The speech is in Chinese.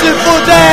是负债